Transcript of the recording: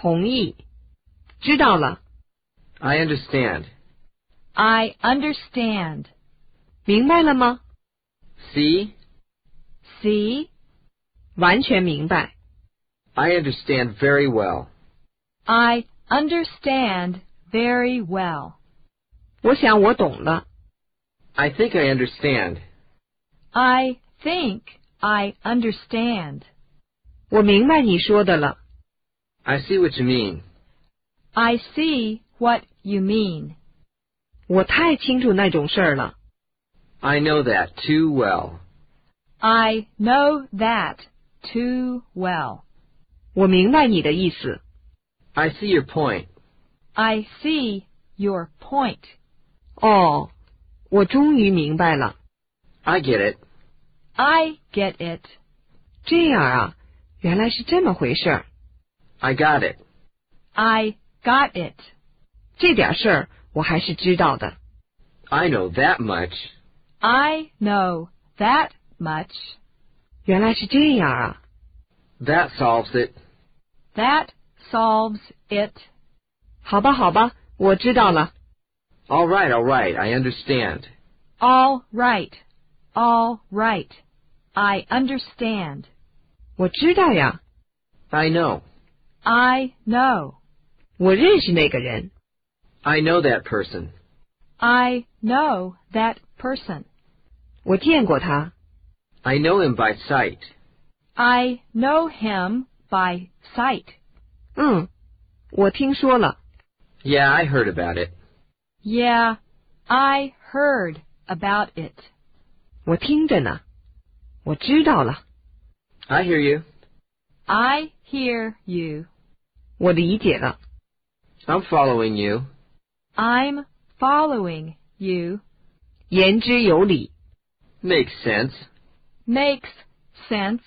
同意。知道了。 I understand. I understand. 明白了吗？ See? See? 完全明白。 I understand very well. I understand very well. 我想我懂了。 I think I understand. I think I understand. 我明白你说的了。 I see what you mean. I see what you mean. 我太清楚那种事儿了。 I know that too well. I know that too well. 我明白你的意思。 I see your point. I see your point. 哦，我终于明白了。 I get it. I get it. 这样啊，原来是这么回事儿。 I got it. I got it. 这点事儿我还是知道的。 I know that much. I know that much. 原来是这样啊。 That solves it. That solves it. 好吧，好吧，我知道了。 All right, all right, I understand. All right. All right. I understand. 我知道呀， I know. I know. 我认识那个人。 I know that person. I know that person. 我见过他。 I know him by sight. I know him by sight. 嗯，我听说了。 Yeah, I heard about it. Yeah, I heard about it. 我听着呢。我知道了。 I hear you. I hear you. 我理解了。 I'm following you. I'm following you. 言之有理。 Makes sense. Makes sense.